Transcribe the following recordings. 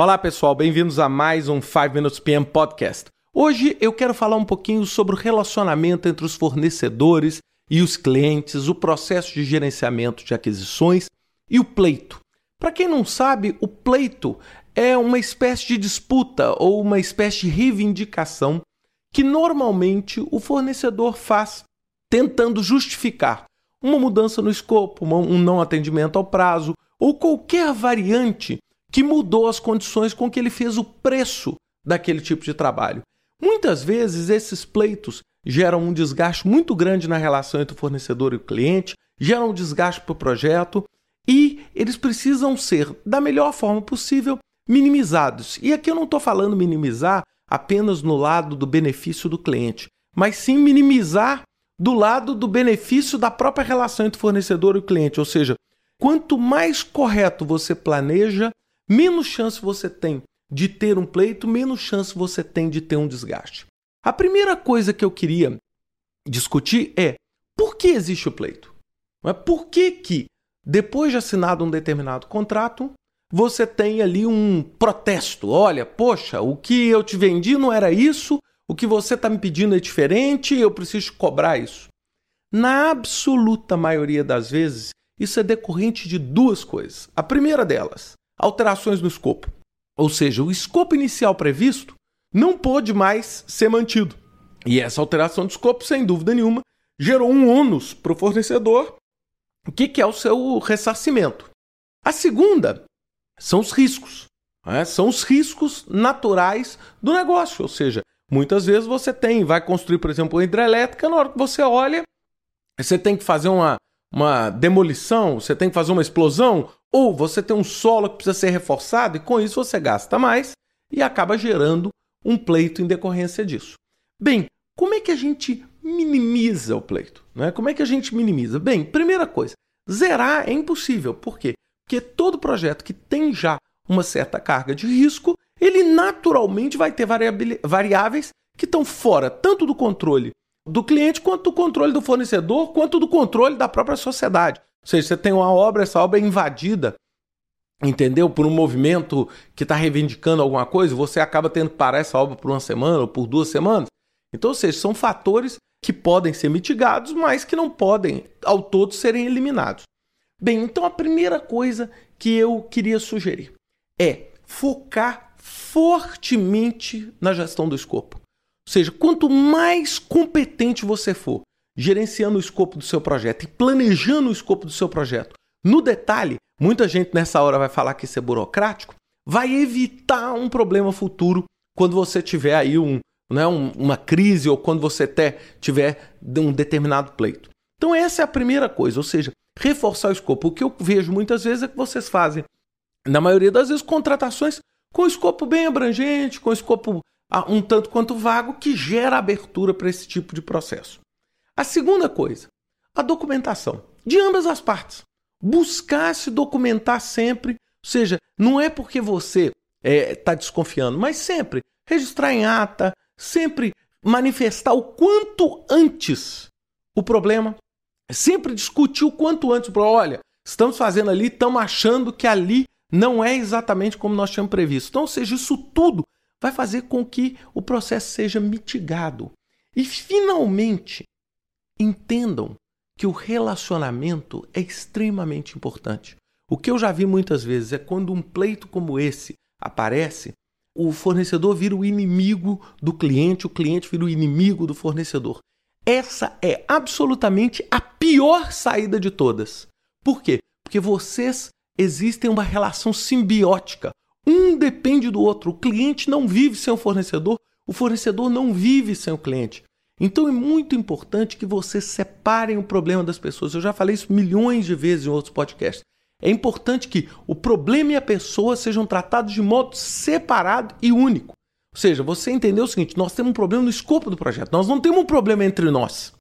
Olá pessoal, bem-vindos a mais um 5 Minutes PM Podcast. Hoje eu quero falar um pouquinho sobre o relacionamento entre os fornecedores e os clientes, o processo de gerenciamento de aquisições e o pleito. Para quem não sabe, o pleito é uma espécie de disputa ou uma espécie de reivindicação que normalmente o fornecedor faz tentando justificar uma mudança no escopo, um não atendimento ao prazo ou qualquer variante que mudou as condições com que ele fez o preço daquele tipo de trabalho. Muitas vezes esses pleitos geram um desgaste muito grande na relação entre o fornecedor e o cliente, geram um desgaste para o projeto e eles precisam ser, da melhor forma possível, minimizados. E aqui eu não estou falando minimizar apenas no lado do benefício do cliente, mas sim minimizar do lado do benefício da própria relação entre o fornecedor e o cliente. Ou seja, quanto mais correto você planeja, menos chance você tem de ter um pleito, menos chance você tem de ter um desgaste. A primeira coisa que eu queria discutir é por que existe o pleito? Por que, que depois de assinado um determinado contrato, você tem ali um protesto? Olha, poxa, o que eu te vendi não era isso, o que você está me pedindo é diferente, eu preciso cobrar isso. Na absoluta maioria das vezes, isso é decorrente de duas coisas. A primeira delas, alterações no escopo. Ou seja, o escopo inicial previsto não pôde mais ser mantido. E essa alteração de escopo, sem dúvida nenhuma, gerou um ônus para o fornecedor, o que, é o seu ressarcimento. A segunda são os riscos. Né? São os riscos naturais do negócio. Ou seja, muitas vezes você tem, vai construir, por exemplo, uma hidrelétrica, na hora que você olha, você tem que fazer uma, uma demolição, você tem que fazer uma explosão, ou você tem um solo que precisa ser reforçado e com isso você gasta mais e acaba gerando um pleito em decorrência disso. Bem, como é que a gente minimiza o pleito? Né? Como é que a gente minimiza? Bem, primeira coisa, zerar é impossível. Por quê? Porque todo projeto que tem já uma certa carga de risco, ele naturalmente vai ter variáveis que estão fora tanto do controle do cliente, quanto do controle do fornecedor, quanto do controle da própria sociedade. Ou seja, você tem uma obra, essa obra é invadida, entendeu? Por um movimento que está reivindicando alguma coisa, você acaba tendo que parar essa obra por uma semana ou por duas semanas. Então, ou seja, são fatores que podem ser mitigados, mas que não podem, ao todo, serem eliminados. Bem, então a primeira coisa que eu queria sugerir é focar fortemente na gestão do escopo. Ou seja, quanto mais competente você for gerenciando o escopo do seu projeto e planejando o escopo do seu projeto no detalhe, muita gente nessa hora vai falar que isso é burocrático, vai evitar um problema futuro quando você tiver aí um, né, um, uma crise ou quando você até tiver um determinado pleito. Então essa é a primeira coisa, ou seja, reforçar o escopo. O que eu vejo muitas vezes é que vocês fazem, na maioria das vezes, contratações com escopo bem abrangente, com escopo ah, um tanto quanto vago, que gera abertura para esse tipo de processo. A segunda coisa, a documentação, de ambas as partes. Buscar se documentar sempre, ou seja, não é porque você está é, tá desconfiando, mas sempre registrar em ata, sempre manifestar o quanto antes o problema, sempre discutir o quanto antes. Olha, estamos fazendo ali, estamos achando que ali não é exatamente como nós tínhamos previsto. Então, ou seja, isso tudo vai fazer com que o processo seja mitigado. E, finalmente, entendam que o relacionamento é extremamente importante. O que eu já vi muitas vezes é quando um pleito como esse aparece, o fornecedor vira o inimigo do cliente, o cliente vira o inimigo do fornecedor. Essa é absolutamente a pior saída de todas. Por quê? Porque vocês existem uma relação simbiótica. Um depende do outro. O cliente não vive sem o fornecedor, o fornecedor não vive sem o cliente. Então é muito importante que vocês separem o problema das pessoas. Eu já falei isso milhões de vezes em outros podcasts. É importante que o problema e a pessoa sejam tratados de modo separado e único. Ou seja, você entendeu o seguinte: nós temos um problema no escopo do projeto, nós não temos um problema entre nós.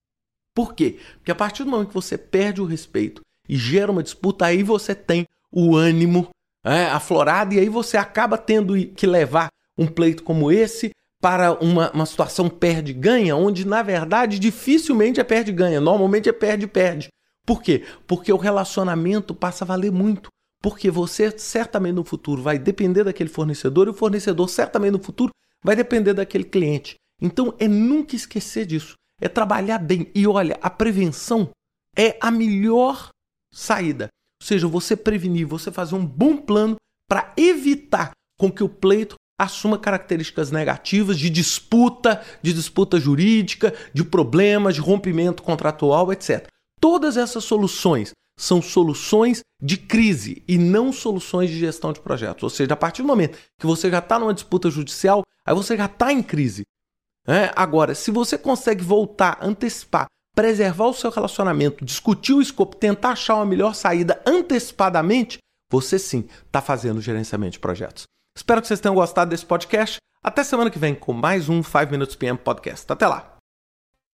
Por quê? Porque a partir do momento que você perde o respeito e gera uma disputa, aí você tem o ânimo é, aflorado e aí você acaba tendo que levar um pleito como esse para uma, uma situação perde-ganha, onde na verdade dificilmente é perde-ganha, normalmente é perde-perde. Por quê? Porque o relacionamento passa a valer muito. porque você certamente no futuro vai depender daquele fornecedor e o fornecedor certamente no futuro vai depender daquele cliente. Então é nunca esquecer disso, é trabalhar bem. E olha, a prevenção é a melhor saída. Ou seja, você prevenir, você fazer um bom plano para evitar com que o pleito assuma características negativas de disputa, de disputa jurídica, de problemas, de rompimento contratual, etc. Todas essas soluções são soluções de crise e não soluções de gestão de projetos. Ou seja, a partir do momento que você já está numa disputa judicial, aí você já está em crise. É? Agora, se você consegue voltar, antecipar, preservar o seu relacionamento, discutir o escopo, tentar achar uma melhor saída antecipadamente, você sim está fazendo gerenciamento de projetos. Espero que vocês tenham gostado desse podcast. Até semana que vem com mais um 5 Minutes PM Podcast. Até lá!